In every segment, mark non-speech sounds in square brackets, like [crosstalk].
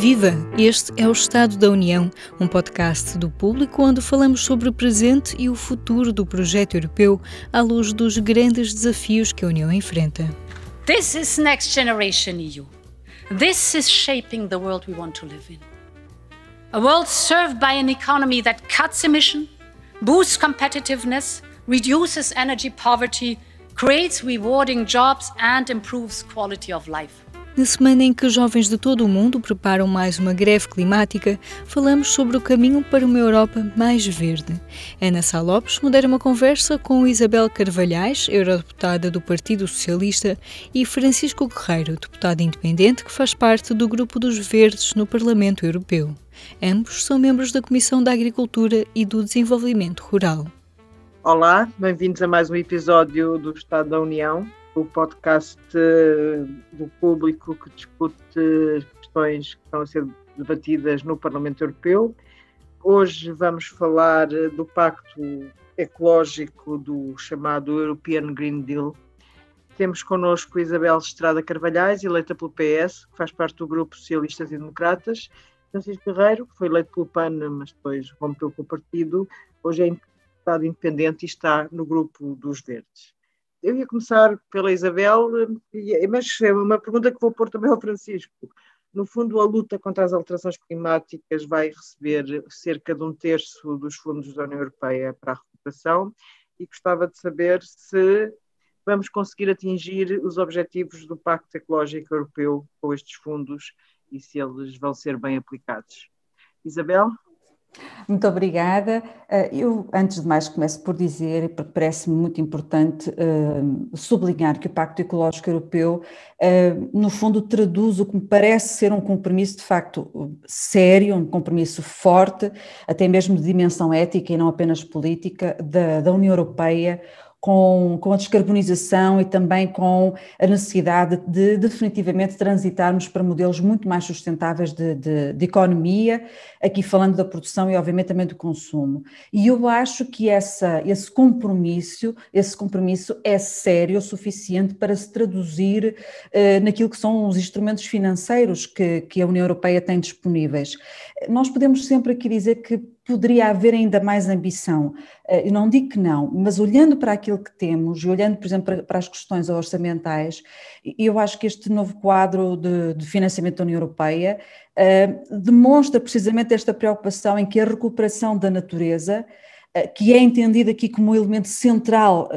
Viva! Este é o Estado da União, um podcast do público onde falamos sobre o presente e o futuro do projeto europeu à luz dos grandes desafios que a União enfrenta. This is Next Generation EU. This is shaping the world we want to live in. A world served by an economy that cuts emission, boosts competitiveness, reduces energy poverty, creates rewarding jobs and improves quality of life. Na semana em que jovens de todo o mundo preparam mais uma greve climática, falamos sobre o caminho para uma Europa mais verde. Ana Sá Lopes modera uma conversa com Isabel Carvalhais, eurodeputada do Partido Socialista, e Francisco Guerreiro, deputado independente que faz parte do Grupo dos Verdes no Parlamento Europeu. Ambos são membros da Comissão da Agricultura e do Desenvolvimento Rural. Olá, bem-vindos a mais um episódio do Estado da União o podcast eh, do público que discute questões que estão a ser debatidas no Parlamento Europeu. Hoje vamos falar eh, do Pacto Ecológico do chamado European Green Deal. Temos connosco Isabel Estrada Carvalhais, eleita pelo PS, que faz parte do Grupo Socialistas e Democratas, Francisco Guerreiro, que foi eleito pelo PAN, mas depois rompeu com o partido, hoje é deputado independente e está no Grupo dos Verdes. Eu ia começar pela Isabel, mas é uma pergunta que vou pôr também ao Francisco. No fundo, a luta contra as alterações climáticas vai receber cerca de um terço dos fundos da União Europeia para a recuperação e gostava de saber se vamos conseguir atingir os objetivos do Pacto Ecológico Europeu com estes fundos e se eles vão ser bem aplicados. Isabel? Muito obrigada. Eh, eu, antes de mais, começo por dizer, porque parece-me muito importante uh, sublinhar que o Pacto Ecológico Europeu, uh, no fundo, traduz o que me parece ser um compromisso de facto sério, um compromisso forte, até mesmo de dimensão ética e não apenas política, da, da União Europeia com, com a descarbonização e também com a necessidade de definitivamente transitarmos para modelos muito mais sustentáveis de, de, de, economia, aqui falando da produção e obviamente também do consumo. E eu acho que essa, esse compromisso, esse compromisso é sério o suficiente para se traduzir eh, naquilo que são os instrumentos financeiros que, que a União Europeia tem disponíveis. Nós podemos sempre aqui dizer que poderia haver ainda mais ambição. Eh, eu não digo que não, mas olhando para aquilo que temos e olhando, por exemplo, para as questões orçamentais, eu acho que este novo quadro de, de financiamento da União Europeia uh, demonstra precisamente esta preocupação em que a recuperação da natureza uh, que é entendida aqui como um elemento central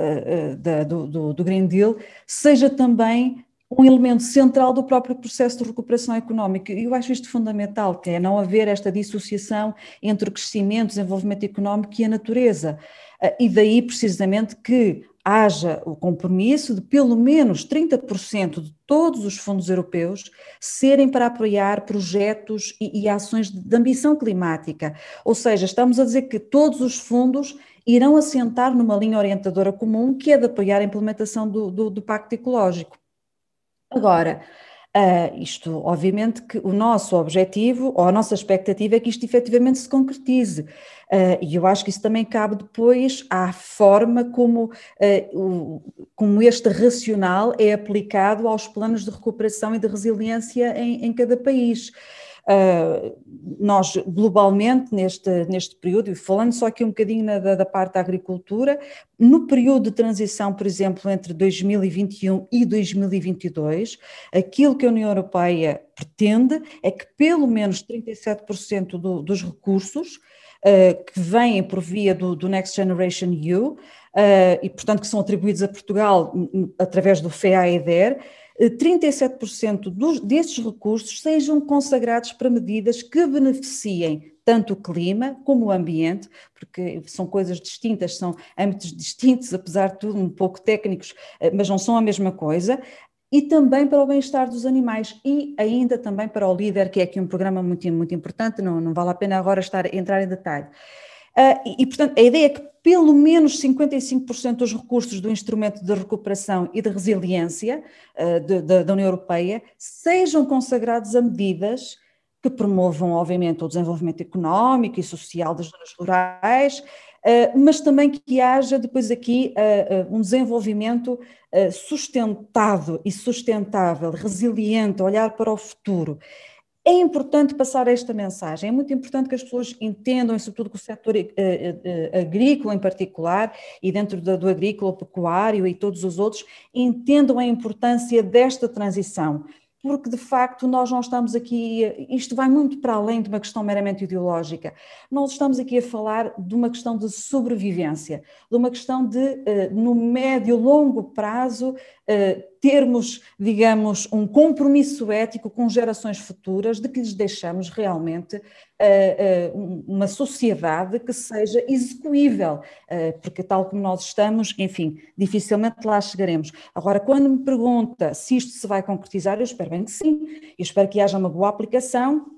da, do, do, do Green Deal, seja também um elemento central do próprio processo de recuperação económica. E eu acho isto fundamental, que é não haver esta dissociação entre o crescimento, desenvolvimento económico e a natureza. Ah, e daí, precisamente, que haja o compromisso de pelo menos 30% de todos os fundos europeus serem para apoiar projetos e, e, ações de ambição climática. Ou seja, estamos a dizer que todos os fundos irão assentar numa linha orientadora comum que é de apoiar a implementação do, do, do Pacto Ecológico. Agora, Uh, isto, obviamente, que o nosso objetivo ou a nossa expectativa é que isto efetivamente se concretize. Uh, e eu acho que isso também cabe depois à forma como, uh, o, como este racional é aplicado aos planos de recuperação e de resiliência em, em cada país. Uh, nós, globalmente, neste, neste período, e falando só aqui um bocadinho na, da, da, parte da agricultura, no período de transição, por exemplo, entre 2021 e 2022, aquilo que a União Europeia pretende é que pelo menos 37% do, dos recursos uh, que vêm por via do, do Next Generation EU, uh, e portanto que são atribuídos a Portugal através do FEAEDER, 37% dos, desses recursos sejam consagrados para medidas que beneficiem tanto o clima como o ambiente, porque são coisas distintas, são âmbitos distintos, apesar de tudo um pouco técnicos, eh, mas não são a mesma coisa, e também para o bem-estar dos animais e ainda também para o líder, que é aqui um programa muito, muito importante, não, não vale a pena agora estar, entrar em detalhe. Uh, e, portanto, a ideia é que pelo menos 55% dos recursos do instrumento de recuperação e de resiliência uh, de, de, da União Europeia sejam consagrados a medidas que promovam, obviamente, o desenvolvimento económico e social das zonas rurais, uh, mas também que haja depois aqui um desenvolvimento sustentado e sustentável, resiliente, olhar para o futuro. É importante passar esta mensagem, é muito importante que as pessoas entendam, e sobretudo que o setor eh, eh, agrícola em particular, e dentro do agrícola, pecuário e todos os outros, entendam a importância desta transição. Porque de facto nós não estamos aqui, isto vai muito para além de uma questão meramente ideológica, nós estamos aqui a falar de uma questão de sobrevivência, de uma questão de, eh, no médio, longo prazo, eh, termos, digamos, um compromisso ético com gerações futuras de que lhes deixamos realmente eh, uma sociedade que seja execuível, porque tal como nós estamos, enfim, dificilmente lá chegaremos. Agora, quando me pergunta se isto se vai concretizar, eu espero bem que sim, eu espero que haja uma boa aplicação,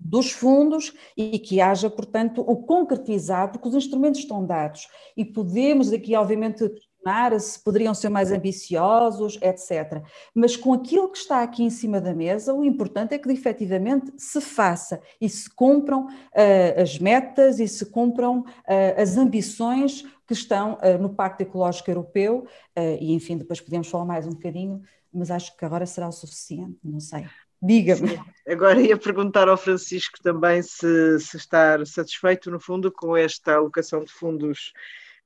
dos fundos e que haja, portanto, o concretizar, porque os instrumentos estão dados e podemos aqui, obviamente, questionar se poderiam ser mais ambiciosos, etc. Mas com aquilo que está aqui em cima da mesa, o importante é que efetivamente se faça e se cumpram uh, as metas e se cumpram uh, as ambições que estão uh, no Pacto Ecológico Europeu e, enfim, depois podemos falar mais um bocadinho, mas acho que agora será o suficiente, não sei. Diga-me. Agora ia perguntar ao Francisco também se, se está satisfeito, no fundo, com esta alocação de fundos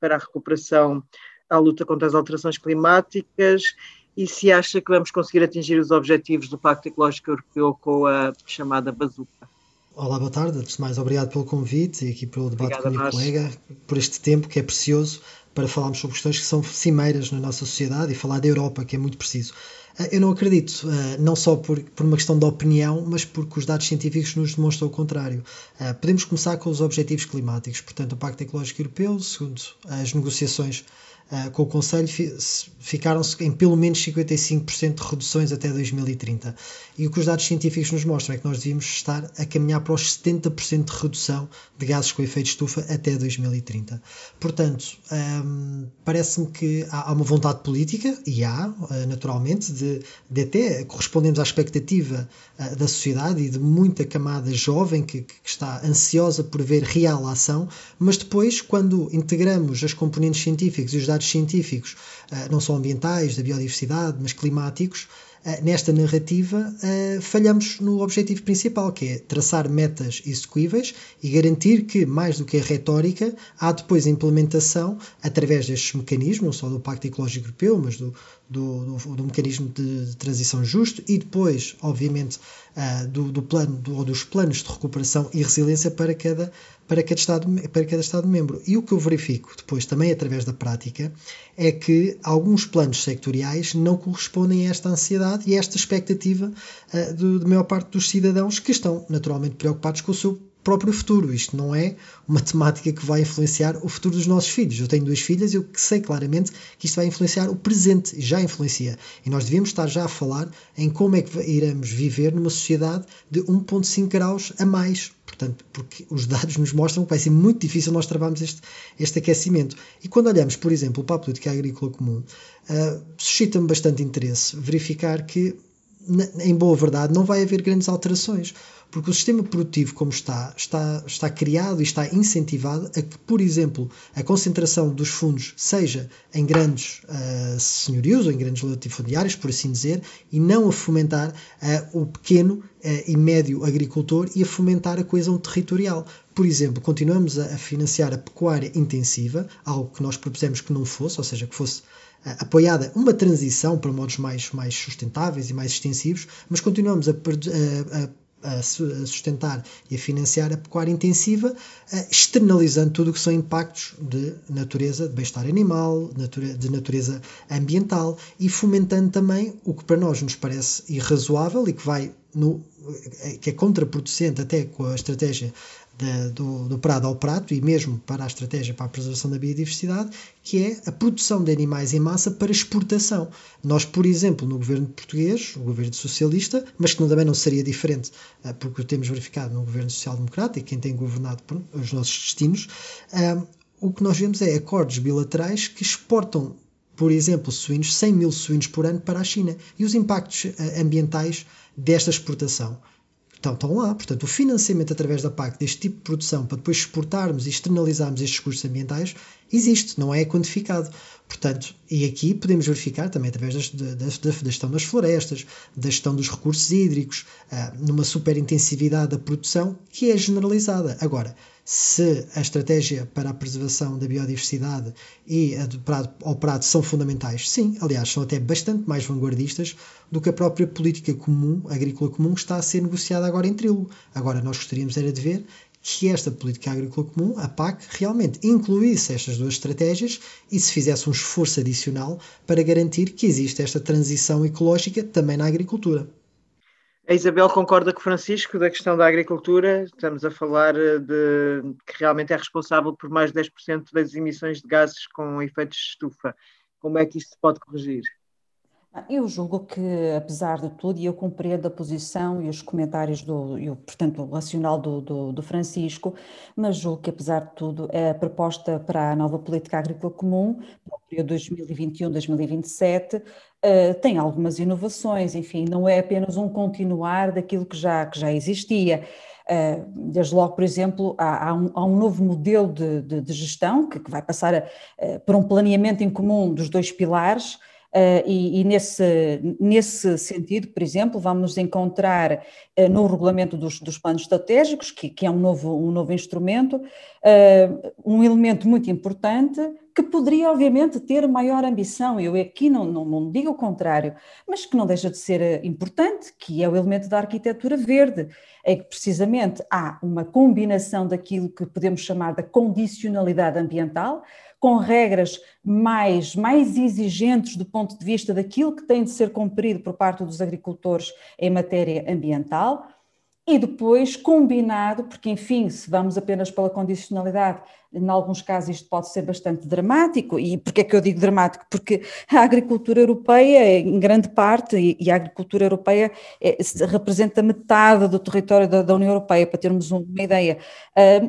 para a recuperação à luta contra as alterações climáticas e se acha que vamos conseguir atingir os objetivos do Pacto Ecológico Europeu com a chamada bazuca. Olá, boa tarde. Antes de mais, obrigado pelo convite e aqui pelo debate Obrigada, com a minha colega, por este tempo que é precioso para falarmos sobre questões que são cimeiras na nossa sociedade e falar da Europa, que é muito preciso. Ah, eu não acredito, ah, não só por, por uma questão de opinião, mas porque os dados científicos nos demonstram o contrário. Ah, podemos começar com os objetivos climáticos. Portanto, o Pacto Ecológico Europeu, segundo as negociações uh, com o Conselho ficaram-se em pelo menos 55% de reduções até 2030. E o que os dados científicos nos mostram é que nós devíamos estar a caminhar para os 70% de redução de gases com efeito de estufa até 2030. Portanto, parece-me que há, uma vontade política, e há, uh, naturalmente, de, de até correspondemos à expectativa uh, da sociedade e de muita camada jovem que, que está ansiosa por ver real ação, mas depois, quando integramos as componentes científicas e os dados científicos, eh, não só ambientais, da biodiversidade, mas climáticos, eh, nesta narrativa eh, falhamos no objetivo principal, que é traçar metas execuíveis e garantir que, mais do que a retórica, há depois a implementação através destes mecanismos, não só do Pacto Ecológico Europeu, mas do, do, do, do mecanismo de transição justo e depois, obviamente, do, do plano ou dos planos de recuperação e resiliência para cada para cada, Estado, para cada Estado-membro. E o que eu verifico depois, também através da prática, é que alguns planos sectoriais não correspondem a esta ansiedade e a esta expectativa uh, da maior parte dos cidadãos que estão naturalmente preocupados com o seu próprio futuro. Isto não é uma temática que vai influenciar o futuro dos nossos filhos. Eu tenho duas filhas e eu sei claramente que isto vai influenciar o presente, já influencia. E nós devíamos estar já a falar em como é que iremos viver numa sociedade de 1,5 graus a mais. Portanto, porque os dados nos mostram que vai ser muito difícil nós trabalharmos este, este aquecimento. E quando olhamos, por exemplo, para a política agrícola comum, uh, suscita-me bastante interesse verificar que, em boa verdade, não vai haver grandes alterações porque o sistema produtivo como está, está, está criado e está incentivado a que, por exemplo, a concentração dos fundos seja em grandes uh, senhorios ou em grandes latifundiários, por assim dizer, e não a fomentar uh, o pequeno uh, e médio agricultor e a fomentar a coesão territorial. Por exemplo, continuamos a, a financiar a pecuária intensiva, algo que nós propusemos que não fosse, ou seja, que fosse apoiada uma transição para modos mais, mais sustentáveis e mais extensivos, mas continuamos a, a, a a sustentar e a financiar a pecuária intensiva, eh, externalizando tudo o que são impactos de natureza, de bem-estar animal, de natureza ambiental e fomentando também o que para nós nos parece irrazoável e que vai no, eh, que é contraproducente até com a estratégia de, do, do prado ao prato e mesmo para a estratégia para a preservação da biodiversidade, que é a produção de animais em massa para exportação. Nós, por exemplo, no governo português, o governo socialista, mas que também não seria diferente, eh, porque o temos verificado no governo social-democrata e quem tem governado os nossos destinos, eh, o que nós vemos é acordos bilaterais que exportam, por exemplo, suínos, 100 mil suínos por ano para a China e os impactos eh, ambientais desta exportação Estão, estão lá. Portanto, o financiamento através da PAC deste tipo de produção para depois exportarmos e externalizarmos estes custos ambientais existe, não é quantificado. Portanto, e aqui podemos verificar também através da, gestão das florestas, da gestão dos recursos hídricos, ah, numa superintensividade da produção que é generalizada. Agora, se a estratégia para a preservação da biodiversidade e a do prado, ao prado são fundamentais, sim, aliás, são até bastante mais vanguardistas do que a própria política comum, agrícola comum, que está a ser negociada agora em trílogo. Agora, nós gostaríamos era de ver que esta política agrícola comum, a PAC, realmente incluísse estas duas estratégias e se fizesse um esforço adicional para garantir que existe esta transição ecológica também na agricultura. A Isabel concorda com o Francisco da questão da agricultura. Estamos a falar eh, de que realmente é responsável por mais de 10% das emissões de gases com efeitos de estufa. Como é que isto se pode corrigir? Eu julgo que, apesar de tudo, e eu compreendo a posição e os comentários do, o, portanto, racional do, do, do, Francisco, mas julgo que, apesar de tudo, a proposta para a nova política agrícola comum, para o período 2021-2027, uh, tem algumas inovações, enfim, não é apenas um continuar daquilo que já, que já existia. Uh, desde logo, por exemplo, há, há, um, há um, novo modelo de, de, de gestão que, que, vai passar a, uh, por um planeamento em comum dos dois pilares, Uh, e, e nesse, nesse sentido, por exemplo, vamos encontrar uh, no regulamento dos, dos planos estratégicos, que, que, é um novo, um novo instrumento, um elemento muito importante que poderia, obviamente, ter maior ambição. Eu aqui não, não, não digo o contrário, mas que não deixa de ser importante, que é o elemento da arquitetura verde, é que precisamente há uma combinação daquilo que podemos chamar da condicionalidade ambiental, com regras mais, mais exigentes do ponto de vista daquilo que tem de ser cumprido por parte dos agricultores em matéria ambiental, e depois combinado, porque enfim, se vamos apenas pela condicionalidade, em alguns casos isto pode ser bastante dramático, e porquê é que eu digo dramático? Porque a agricultura europeia, em grande parte, e a agricultura europeia é, representa metade do território da, da, União Europeia, para termos uma ideia.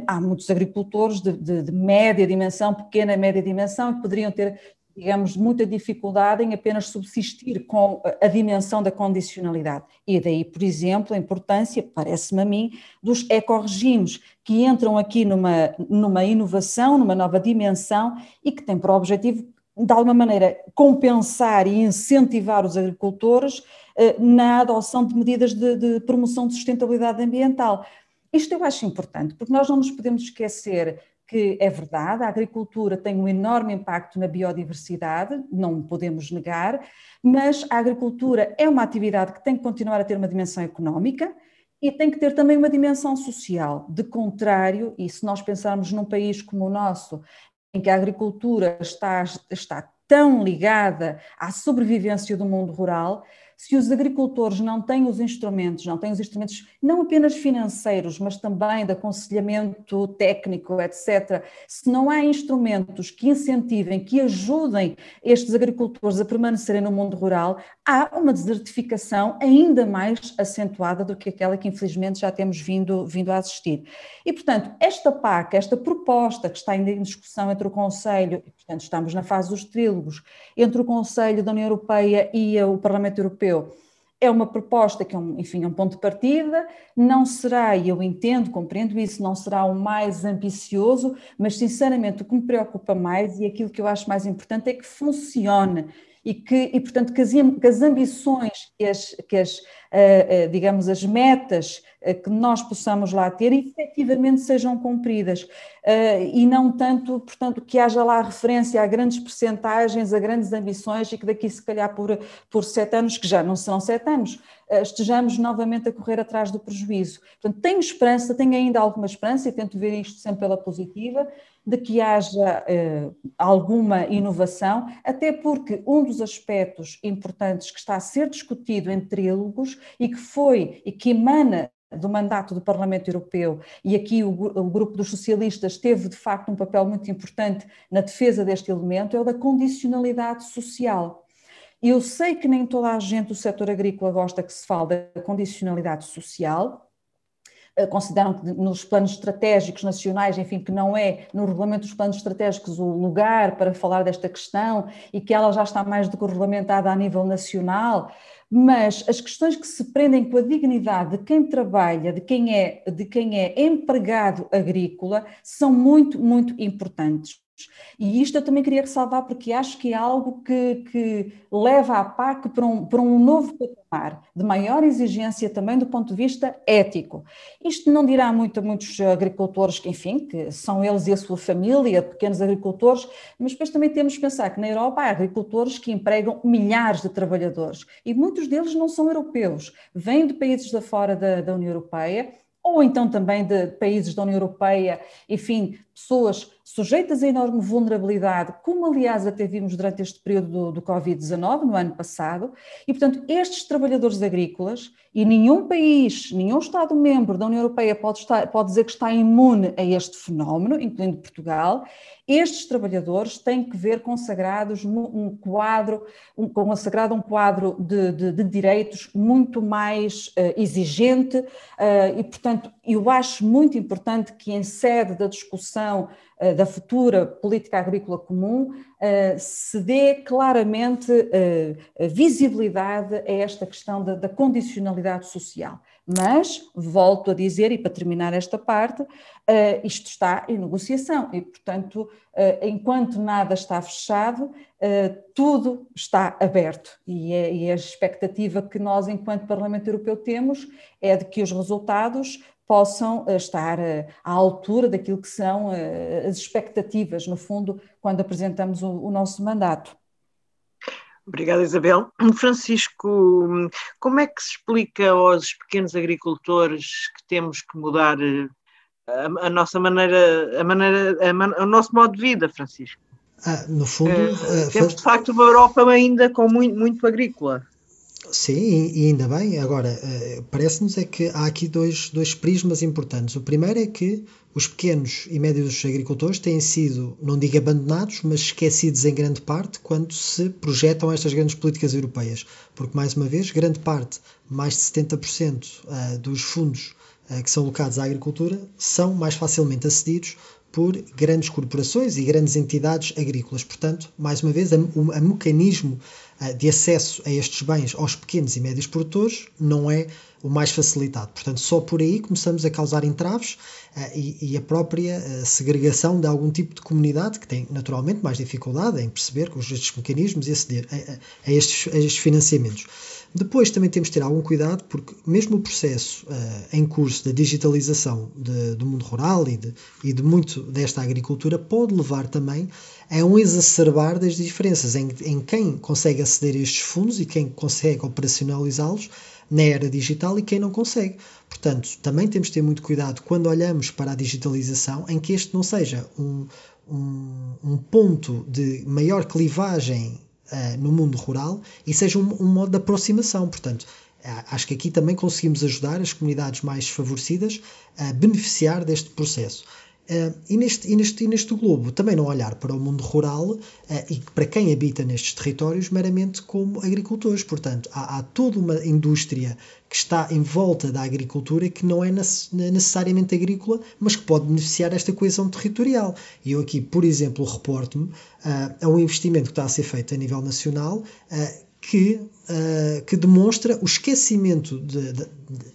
há muitos agricultores de, de, de média dimensão, pequena média dimensão, que poderiam ter digamos, muita dificuldade em apenas subsistir com a dimensão da condicionalidade. E daí, por exemplo, a importância, parece-me a mim, dos ecorregimes, que entram aqui numa, numa inovação, numa nova dimensão e que têm por objetivo, de alguma maneira, compensar e incentivar os agricultores eh, na adoção de medidas de, de promoção de sustentabilidade ambiental. Isto eu acho importante, porque nós não nos podemos esquecer que é verdade, a agricultura tem um enorme impacto na biodiversidade, não podemos negar, mas a agricultura é uma atividade que tem que continuar a ter uma dimensão económica e tem que ter também uma dimensão social. De contrário, e se nós pensarmos num país como o nosso, em que a agricultura está, está tão ligada à sobrevivência do mundo rural, se os agricultores não têm os instrumentos, não têm os instrumentos não apenas financeiros, mas também de aconselhamento técnico, etc., se não há instrumentos que incentivem, que ajudem estes agricultores a permanecerem no mundo rural, há uma desertificação ainda mais acentuada do que aquela que infelizmente já temos vindo, vindo a assistir. E, portanto, esta PAC, esta proposta que está ainda em discussão entre o Conselho, portanto, estamos na fase dos trílogos, entre o Conselho da União Europeia e o Parlamento Europeu, é uma proposta que é um, enfim, é um ponto de partida, não será, e eu entendo, compreendo isso, não será o mais ambicioso, mas sinceramente o que me preocupa mais e aquilo que eu acho mais importante é que funcione e que, e, portanto, que as, que as ambições, que as, que as uh, uh, digamos, as metas uh, que nós possamos lá ter, efetivamente sejam cumpridas e não tanto, portanto, que haja lá referência a grandes percentagens, a grandes ambições e que daqui, se calhar, por, por sete anos, que já não serão sete anos, estejamos novamente a correr atrás do prejuízo. Portanto, tenho esperança, tenho ainda alguma esperança e tento ver isto sempre pela positiva, de que haja eh, alguma inovação, até porque um dos aspectos importantes que está a ser discutido em trílogos e que foi e que emana do mandato do Parlamento Europeu, e aqui o, o, grupo dos socialistas teve de facto um papel muito importante na defesa deste elemento, é o da condicionalidade social. Eu sei que nem toda a gente do setor agrícola gosta que se fale da condicionalidade social, consideram que nos planos estratégicos nacionais, enfim, que não é no regulamento dos planos estratégicos o lugar para falar desta questão e que ela já está mais do que regulamentada a nível nacional mas as questões que se prendem com a dignidade de quem trabalha, de quem é, de quem é empregado agrícola, são muito, muito importantes. E isto eu também queria ressalvar porque acho que é algo que, que leva a PAC para um, para um novo patamar, de maior exigência também do ponto de vista ético. Isto não dirá muito a muitos agricultores que, enfim, que são eles e a sua família, pequenos agricultores, mas depois também temos que pensar que na Europa há agricultores que empregam milhares de trabalhadores e muitos deles não são europeus, vêm de países da fora da, da União Europeia ou então também de países da União Europeia, enfim, pessoas sujeitas a enorme vulnerabilidade, como aliás até vimos durante este período do, do Covid-19, no ano passado, e portanto estes trabalhadores agrícolas, e nenhum país, nenhum Estado-membro da União Europeia pode, estar, pode dizer que está imune a este fenómeno, incluindo Portugal, estes trabalhadores têm que ver consagrados um quadro, um, consagrado um quadro de, de, de direitos muito mais uh, exigente, uh, e portanto eu acho muito importante que em sede da discussão da futura política agrícola comum, eh, se dê claramente eh, visibilidade a esta questão da, da condicionalidade social. Mas, volto a dizer, e para terminar esta parte, isto está em negociação e, portanto, enquanto nada está fechado, tudo está aberto. É, e a expectativa que nós, enquanto Parlamento Europeu, temos é de que os resultados possam eh, estar eh, à altura daquilo que são eh, as expectativas, no fundo, quando apresentamos o, nosso mandato. Obrigada, Isabel. Francisco, como é que se explica aos pequenos agricultores que temos que mudar a, a nossa maneira, a maneira, a, o nosso modo de vida, Francisco? Ah, no fundo, uh, temos de facto uma Europa ainda com muito, muito agrícola. Sim, e ainda bem. Agora, eh, parece-nos é que há aqui dois, dois prismas importantes. O primeiro é que os pequenos e médios agricultores têm sido, não digo abandonados, mas esquecidos em grande parte quando se projetam estas grandes políticas europeias. Porque, mais uma vez, grande parte, mais de 70% eh, dos fundos eh, que são alocados à agricultura são mais facilmente acedidos por grandes corporações e grandes entidades agrícolas. Portanto, mais uma vez, o mecanismo eh, de acesso a estes bens aos pequenos e médios produtores não é o mais facilitado. Portanto, só por aí começamos a causar entraves eh, e, a própria eh, segregação de algum tipo de comunidade que tem naturalmente mais dificuldade em perceber com estes mecanismos e aceder a, estes financiamentos. Depois também temos de ter algum cuidado, porque mesmo o processo uh, em curso da digitalização de, do mundo rural e de, e de muito desta agricultura pode levar também a um exacerbar das diferenças em, em quem consegue aceder a estes fundos e quem consegue operacionalizá-los na era digital e quem não consegue. Portanto, também temos de ter muito cuidado quando olhamos para a digitalização em que este não seja um, um, um ponto de maior clivagem uh, no mundo rural e seja um, um modo de aproximação. Portanto, uh, acho que aqui também conseguimos ajudar as comunidades mais desfavorecidas a beneficiar deste processo. Uh, e, neste, e, neste, e neste globo também não olhar para o mundo rural uh, e para quem habita nestes territórios meramente como agricultores. Portanto, há, há, toda uma indústria que está em volta da agricultura que não é necessariamente agrícola, mas que pode beneficiar desta coesão territorial. E eu aqui, por exemplo, reporto-me uh, a um investimento que está a ser feito a nível nacional que, uh, que demonstra o esquecimento de, de, de,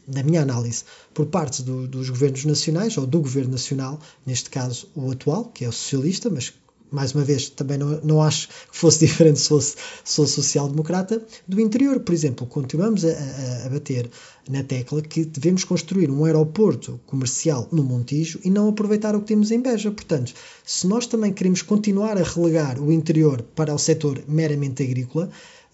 da minha análise por parte do, dos governos nacionais, ou do governo nacional, neste caso o atual, que é o socialista, mas mais uma vez, também não, não acho que fosse [laughs] diferente se fosse, se fosse social-democrata, do interior. Por exemplo, continuamos a, a, a, bater na tecla que devemos construir um aeroporto comercial no Montijo e não aproveitar o que temos em Beja. Portanto, se nós também queremos continuar a relegar o interior para o setor meramente agrícola,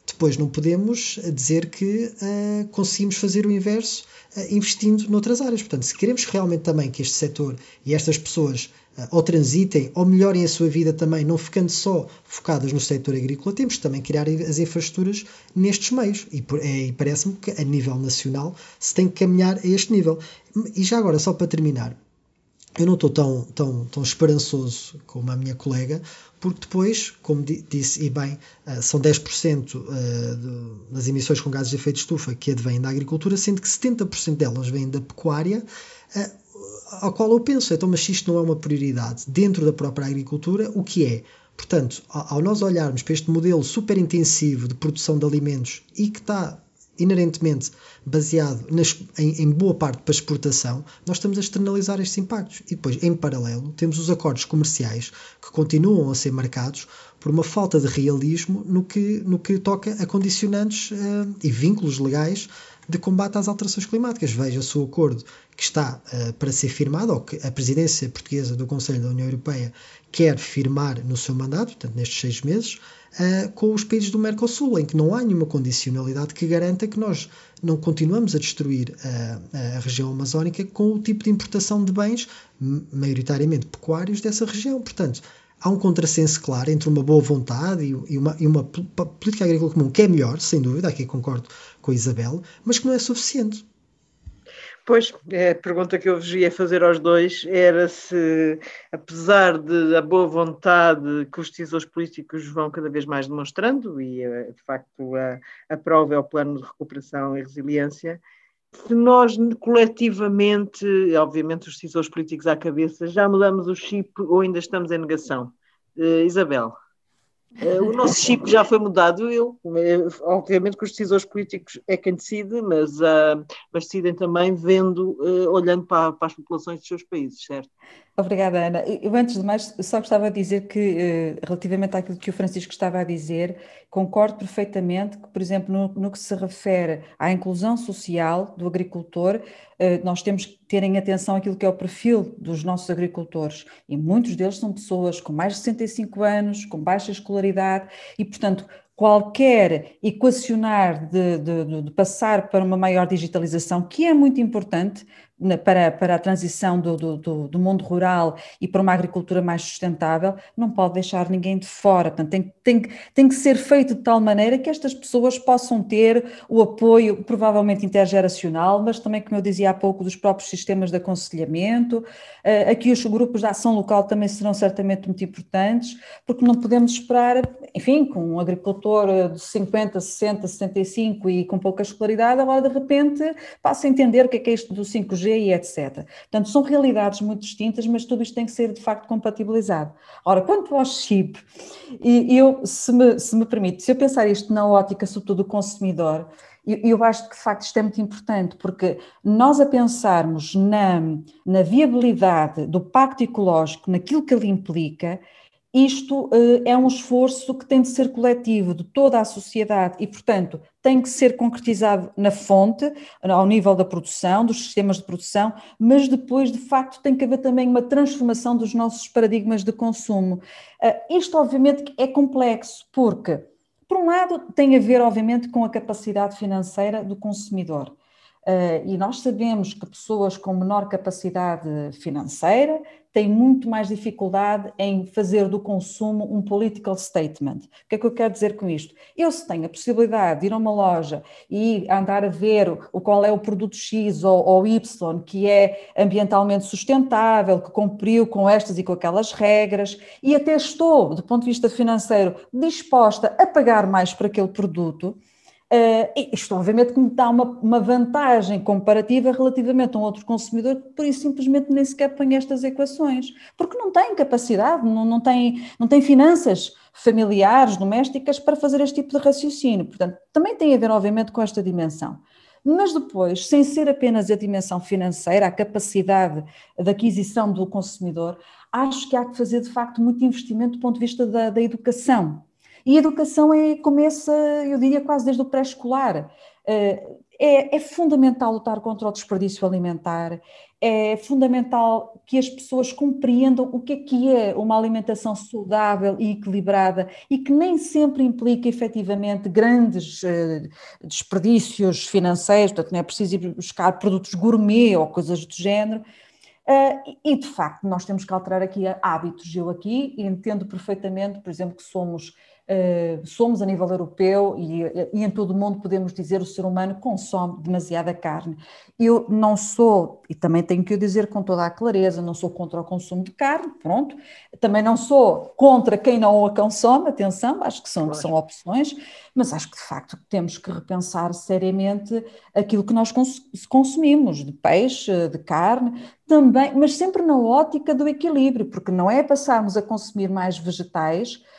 depois não podemos dizer que uh, conseguimos fazer o inverso uh, investindo noutras áreas. Portanto, se queremos realmente também que este setor e estas pessoas uh, ou transitem ou melhorem a sua vida também, não ficando só focadas no setor agrícola, temos que também criar as infraestruturas nestes meios. E, e parece-me que a nível nacional se tem que caminhar a este nível. E já agora, só para terminar, eu não estou tão, tão, tão esperançoso como a minha colega, porque depois, como disse e bem, uh, são 10% uh, de, das emissões com gases de efeito de estufa que advêm da agricultura, sendo que 70% delas vêm da pecuária, uh, ao qual eu penso, então, mas isto não é uma prioridade dentro da própria agricultura, o que é? Portanto, ao nós olharmos para este modelo super intensivo de produção de alimentos e que está inerentemente baseado nas, em, em, boa parte para exportação, nós estamos a externalizar estes impactos. E depois, em paralelo, temos os acordos comerciais que continuam a ser marcados por uma falta de realismo no que, no que toca a condicionantes uh, e vínculos legais de combate às alterações climáticas. Veja-se o acordo que está uh, para ser firmado, ou que a presidência portuguesa do Conselho da União Europeia quer firmar no seu mandato, portanto, nestes seis meses, uh, com os países do Mercosul, em que não há nenhuma condicionalidade que garanta que nós não continuamos a destruir a, a região amazónica com o tipo de importação de bens, maioritariamente pecuários, dessa região. Portanto, há um contrassenso claro entre uma boa vontade e, uma, e uma política agrícola comum que é melhor, sem dúvida, aqui concordo com a Isabel, mas que não é suficiente. Pois, é, a pergunta que eu vos ia fazer aos dois era se, apesar de a boa vontade que os decisores políticos vão cada vez mais demonstrando, e eh, de facto a, a prova é o plano de recuperação e resiliência, se nós coletivamente, obviamente os decisores políticos à cabeça, já mudamos o chip ou ainda estamos em negação? Uh, Isabel. Uh, o nosso chip já foi mudado, eu, obviamente que os decisores políticos é quem decide, mas, uh, mas decidem também vendo, uh, olhando para, para, as populações dos seus países, certo? Obrigada, Ana. Eu, antes de mais, só gostava de dizer que, relativamente àquilo que o Francisco estava a dizer, concordo perfeitamente que, por exemplo, no, no que se refere à inclusão social do agricultor, nós temos que ter em atenção aquilo que é o perfil dos nossos agricultores, e muitos deles são pessoas com mais de 65 anos, com baixa escolaridade, e, portanto, qualquer equacionar de, de, de, passar para uma maior digitalização, que é muito importante, para, para a transição do, do, do, mundo rural e para uma agricultura mais sustentável, não pode deixar ninguém de fora. Portanto, tem, tem, tem que ser feito de tal maneira que estas pessoas possam ter o apoio, provavelmente intergeracional, mas também, como eu dizia há pouco, dos próprios sistemas de aconselhamento. Uh, aqui os grupos de ação local também serão certamente muito importantes, porque não podemos esperar, enfim, com um agricultor de 50, 60, 65 e com pouca escolaridade, agora de repente passa a entender o que é, que é isto do 5G e etc. Portanto, são realidades muito distintas, mas tudo isto tem que ser de facto compatibilizado. Ora, quanto ao chip, e eu, se me, se me permite, se eu pensar isto na ótica, sobretudo do consumidor, eu, acho que de facto isto é muito importante, porque nós a pensarmos na, na viabilidade do pacto ecológico, naquilo que ele implica, isto uh, é um esforço que tem de ser coletivo de toda a sociedade e, portanto, tem que ser concretizado na fonte, ao nível da produção, dos sistemas de produção, mas depois, de facto, tem que haver também uma transformação dos nossos paradigmas de consumo. Uh, isto, obviamente, é complexo, porque, por um lado, tem a ver, obviamente, com a capacidade financeira do consumidor. Uh, e nós sabemos que pessoas com menor capacidade financeira têm muito mais dificuldade em fazer do consumo um political statement. O que é que eu quero dizer com isto? Eu, se tenho a possibilidade de ir a uma loja e andar a ver o qual é o produto X ou, ou Y que é ambientalmente sustentável, que cumpriu com estas e com aquelas regras, e até estou, do ponto de vista financeiro, disposta a pagar mais por aquele produto Uh, isto, obviamente, que me dá uma, uma, vantagem comparativa relativamente a um outro consumidor que, por isso, simplesmente nem sequer põe estas equações, porque não tem capacidade, não, não, tem, não tem finanças familiares, domésticas para fazer este tipo de raciocínio. Portanto, também tem a ver, obviamente, com esta dimensão. Mas depois, sem ser apenas a dimensão financeira, a capacidade de aquisição do consumidor, acho que há que fazer, de facto, muito investimento do ponto de vista da, da educação e educação é, começa, eu diria, quase desde o pré-escolar. Eh, é, é, fundamental lutar contra o desperdício alimentar, é fundamental que as pessoas compreendam o que é que é uma alimentação saudável e equilibrada e que nem sempre implica efetivamente grandes uh, desperdícios financeiros, portanto não é preciso ir buscar produtos gourmet ou coisas do género, Uh, e de facto, nós temos que alterar aqui hábitos. Eu aqui entendo perfeitamente, por exemplo, que somos somos a nível europeu e, e, em todo o mundo podemos dizer o ser humano consome demasiada carne. Eu não sou, e também tenho que o dizer com toda a clareza, não sou contra o consumo de carne, pronto. Também não sou contra quem não a consome, atenção, acho que são, claro. são opções, mas acho que de facto temos que repensar seriamente aquilo que nós consumimos, de peixe, de carne, também, mas sempre na ótica do equilíbrio, porque não é passarmos a consumir mais vegetais eh,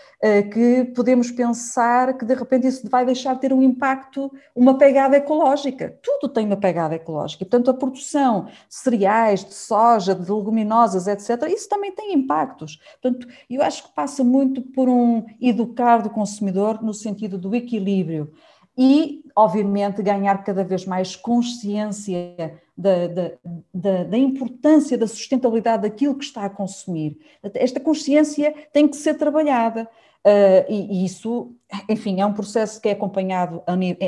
que podemos pensar que de repente isso vai deixar de ter um impacto, uma pegada ecológica. Tudo tem uma pegada ecológica. Portanto, a produção de cereais, de soja, de leguminosas, etc., isso também tem impactos. Portanto, eu acho que passa muito por um educar do consumidor no sentido do equilíbrio e, obviamente, ganhar cada vez mais consciência da, da, da, da, importância da sustentabilidade daquilo que está a consumir. Esta consciência tem que ser trabalhada. Uh, e, e, isso, enfim, é um processo que é acompanhado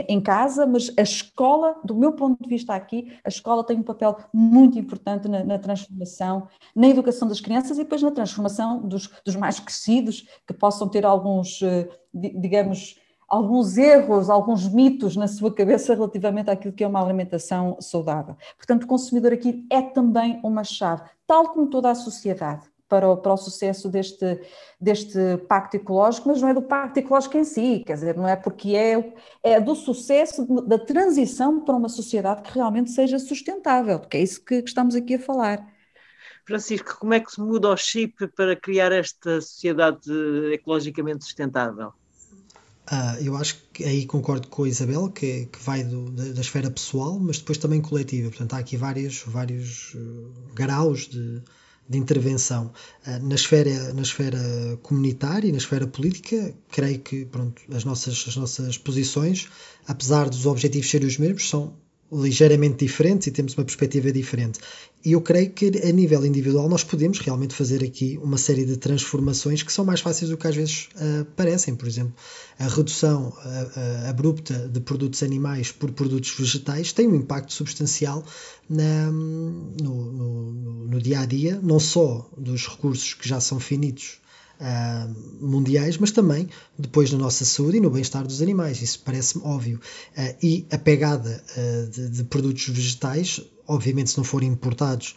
em casa, mas a escola, do meu ponto de vista aqui, a escola tem um papel muito importante na, na transformação, na educação das crianças e depois na transformação dos, dos mais crescidos, que possam ter alguns, uh, digamos, alguns erros, alguns mitos na sua cabeça relativamente àquilo que é uma alimentação saudável. Portanto, o consumidor aqui é também uma chave, tal como toda a sociedade para o, para o sucesso deste, deste pacto ecológico, mas não é do pacto ecológico em si, quer dizer, não é porque é, é do sucesso da transição para uma sociedade que realmente seja sustentável, porque é isso que, que estamos aqui a falar. Francisco, como é que se muda o chip para criar esta sociedade ecologicamente sustentável? Ah, eu acho que aí concordo com a Isabel, que, que vai do, da, da, esfera pessoal, mas depois também coletiva. Portanto, há aqui vários, vários uh, graus de, de intervenção uh, na esfera na esfera comunitária e na esfera política creio que pronto as nossas as nossas posições apesar dos objetivos serem os mesmos são ligeiramente diferentes e temos uma perspectiva diferente. E eu creio que a nível individual nós podemos realmente fazer aqui uma série de transformações que são mais fáceis do que às vezes uh, parecem. Por exemplo, a redução uh, abrupta de produtos animais por produtos vegetais tem um impacto substancial na, no, no, no dia a dia, não só dos recursos que já são finitos uh, mundiais, mas também depois na nossa saúde e no bem-estar dos animais. Isso parece-me óbvio. Uh, e a pegada uh, de, de, produtos vegetais, obviamente, se não forem importados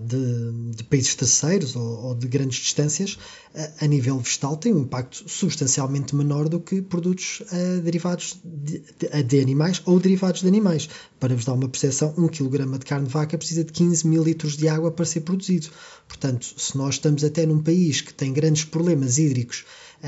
de, de, países terceiros ou, ou, de grandes distâncias, uh, a nível vegetal tem um impacto substancialmente menor do que produtos uh, derivados de, de, de, animais ou derivados de animais. Para vos dar uma percepção, 1 kg de carne de vaca precisa de 15 mil litros de água para ser produzido. Portanto, se nós estamos até num país que tem grandes problemas hídricos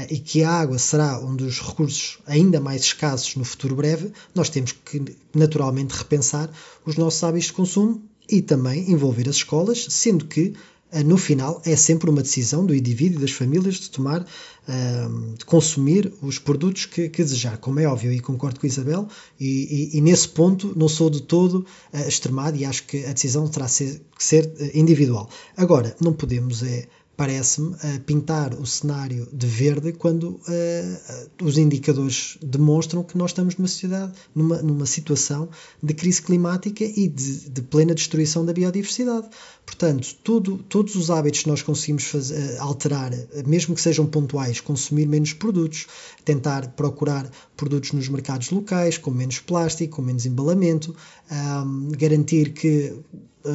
e que a água será um dos recursos ainda mais escassos no futuro breve, nós temos que naturalmente repensar os nossos hábitos de consumo e também envolver as escolas, sendo que eh, no final é sempre uma decisão do indivíduo e das famílias de tomar, ehm, de consumir os produtos que, que desejar. Como é óbvio, e concordo com a Isabel, e, e, e nesse ponto não sou de todo uh, extremado e acho que a decisão terá que ser eh, individual. Agora, não podemos é parece-me, pintar o cenário de verde quando uh, os indicadores demonstram que nós estamos numa sociedade, numa, numa situação de crise climática e de, de plena destruição da biodiversidade. Portanto, tudo, todos os hábitos que nós conseguimos fazer, alterar, mesmo que sejam pontuais, consumir menos produtos, tentar procurar produtos nos mercados locais, com menos plástico, com menos embalamento, um, garantir que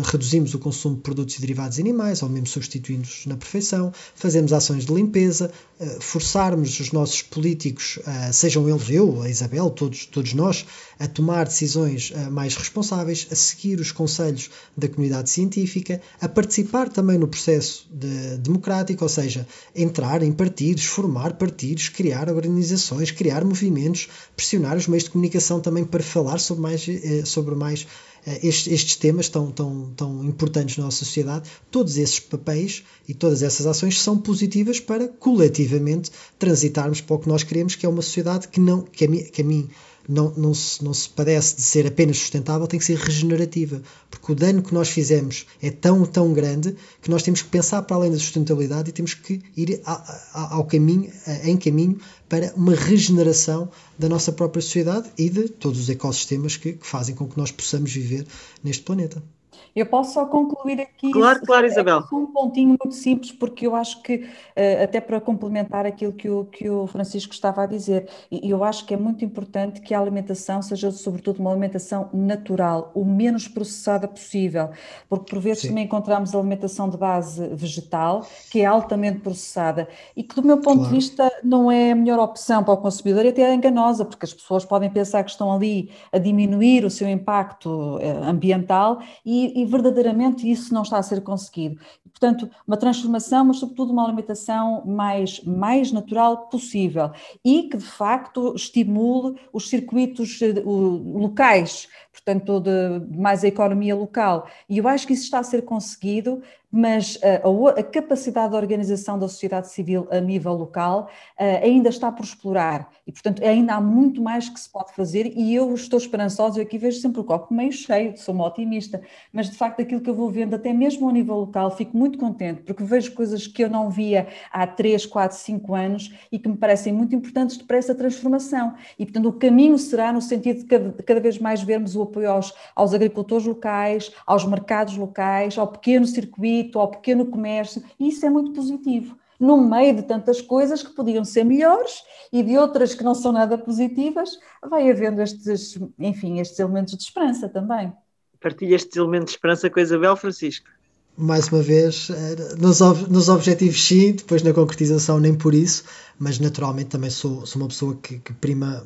reduzimos o consumo de produtos e derivados animais, ou mesmo substituindo-os na perfeição, fazemos ações de limpeza, eh, forçarmos os nossos políticos, eh, sejam eles eu, a Isabel, todos, todos nós, a tomar decisões eh, mais responsáveis, a seguir os conselhos da comunidade científica, a participar também no processo de, democrático, ou seja, entrar em partidos, formar partidos, criar organizações, criar movimentos, pressionar os meios de comunicação também para falar sobre mais, sobre mais estes, estes, temas tão, tão, tão importantes na nossa sociedade, todos esses papéis e todas essas ações são positivas para coletivamente transitarmos para o que nós queremos, que é uma sociedade que, não, que, a, mim, que a mim não, não, se, não se padece de ser apenas sustentável, tem que ser regenerativa. Porque o dano que nós fizemos é tão, tão grande que nós temos que pensar para além da sustentabilidade e temos que ir ao caminho, em caminho para uma regeneração da nossa própria sociedade e de todos os ecossistemas que, que fazem com que nós possamos viver neste planeta. Eu posso só concluir aqui. Claro, claro, Isabel. Um pontinho muito simples, porque eu acho que, eh, até para complementar aquilo que o, que o Francisco estava a dizer, eu acho que é muito importante que a alimentação seja, sobretudo, uma alimentação natural, o menos processada possível, porque por vezes Sim. também encontramos alimentação de base vegetal, que é altamente processada e que, do meu ponto claro. de vista, não é a melhor opção para o consumidor e até é enganosa, porque as pessoas podem pensar que estão ali a diminuir o seu impacto eh, ambiental e, e verdadeiramente isso não está a ser conseguido. Portanto, uma transformação, mas sobretudo uma alimentação mais, mais natural possível e que de facto estimule os circuitos eh, locais, portanto, de mais a economia local. E eu acho que isso está a ser conseguido mas eh, a, a, capacidade de organização da sociedade civil a nível local uh, ainda está por explorar e, portanto, ainda há muito mais que se pode fazer e eu estou esperançosa, eu aqui vejo sempre o copo meio cheio, sou uma otimista, mas de facto aquilo que eu vou vendo, até mesmo ao nível local, fico muito contente porque vejo coisas que eu não via há 3, 4, 5 anos e que me parecem muito importantes para essa transformação e, portanto, o caminho será no sentido de cada, de cada vez mais vermos o apoio aos, aos agricultores locais, aos mercados locais, ao pequeno circuito ao pequeno comércio, e isso é muito positivo. No meio de tantas coisas que podiam ser melhores e de outras que não são nada positivas, vai havendo estes, enfim, estes elementos de esperança também. Partilha estes elementos de esperança com a Isabel Francisco mais uma vez, eh, nos, nos objetivos sim, depois na concretização nem por isso, mas naturalmente também sou, sou uma pessoa que, que prima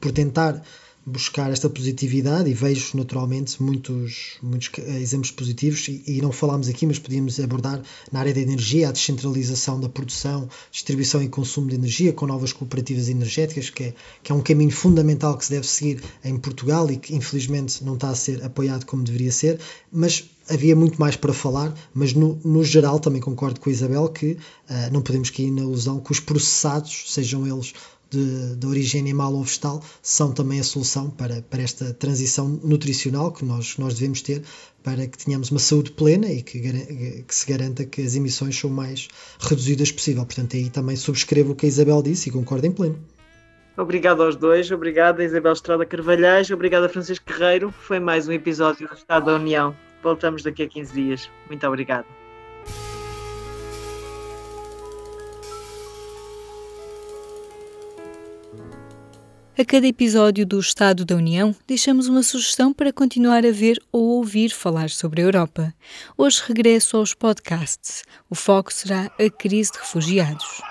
por tentar buscar esta positividade e vejo naturalmente muitos, muitos exemplos positivos e, e, não falámos aqui, mas podíamos abordar na área da energia a descentralização da produção, distribuição e consumo de energia com novas cooperativas energéticas, que é, que é um caminho fundamental que se deve seguir em Portugal e que infelizmente não está a ser apoiado como deveria ser, mas havia muito mais para falar, mas no, no geral também concordo com a Isabel que uh, não podemos cair na ilusão que os processados, sejam eles de, de origem animal ou vegetal são também a solução para, para esta transição nutricional que nós, nós devemos ter para que tenhamos uma saúde plena e que, que se garanta que as emissões são mais reduzidas possível. Portanto, aí também subscrevo o que a Isabel disse e concordo em pleno. Obrigado aos dois, obrigado a Isabel Estrada Carvalhais, obrigado a Francisco Guerreiro. Foi mais um episódio do Estado da União. Voltamos daqui a 15 dias. Muito obrigado. A cada episódio do Estado da União, deixamos uma sugestão para continuar a ver ou ouvir falar sobre a Europa. Hoje regresso aos podcasts. O foco será a crise de refugiados.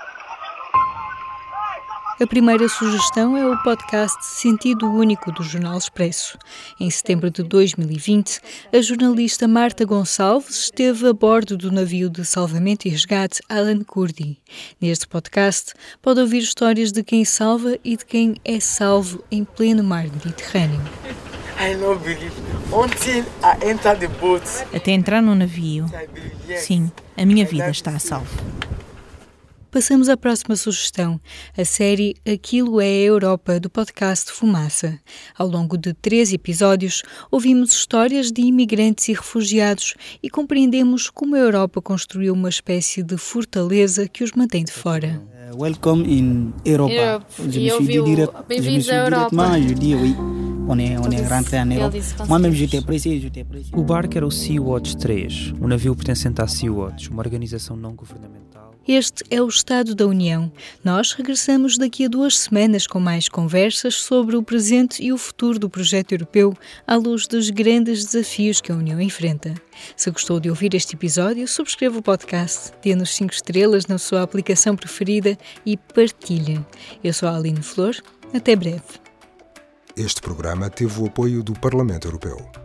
A primeira sugestão é o podcast Sentido Único do Jornal Expresso. Em setembro de 2020, a jornalista Marta Gonçalves esteve a bordo do navio de salvamento e resgate Alan Kurdi. Neste podcast, pode ouvir histórias de quem salva e de quem é salvo em pleno mar Mediterrâneo. Até entrar no navio, sim, a minha vida está a salvo. Passamos à próxima sugestão, a série Aquilo é a Europa, do podcast Fumaça. Ao longo de três episódios, ouvimos histórias de imigrantes e refugiados e compreendemos como a Europa construiu uma espécie de fortaleza que os mantém de fora. Uh, welcome in Europa. Europe. Je me suis dit direct, je me suis directement, je dis oui. On est, on est rentré en Europe. Moi-même, j'étais pressé, j'étais pressé. O barco era o Sea-Watch 3, um navio pertencente à Sea-Watch, uma organização não governamental este é o Estado da União. Nós regressamos daqui a duas semanas com mais conversas sobre o presente e o futuro do projeto europeu à luz dos grandes desafios que a União enfrenta. Se gostou de ouvir este episódio, subscreva o podcast, dê-nos 5 estrelas na sua aplicação preferida e partilhe. Eu sou a Aline Flor. Até breve. Este programa teve o apoio do Parlamento Europeu.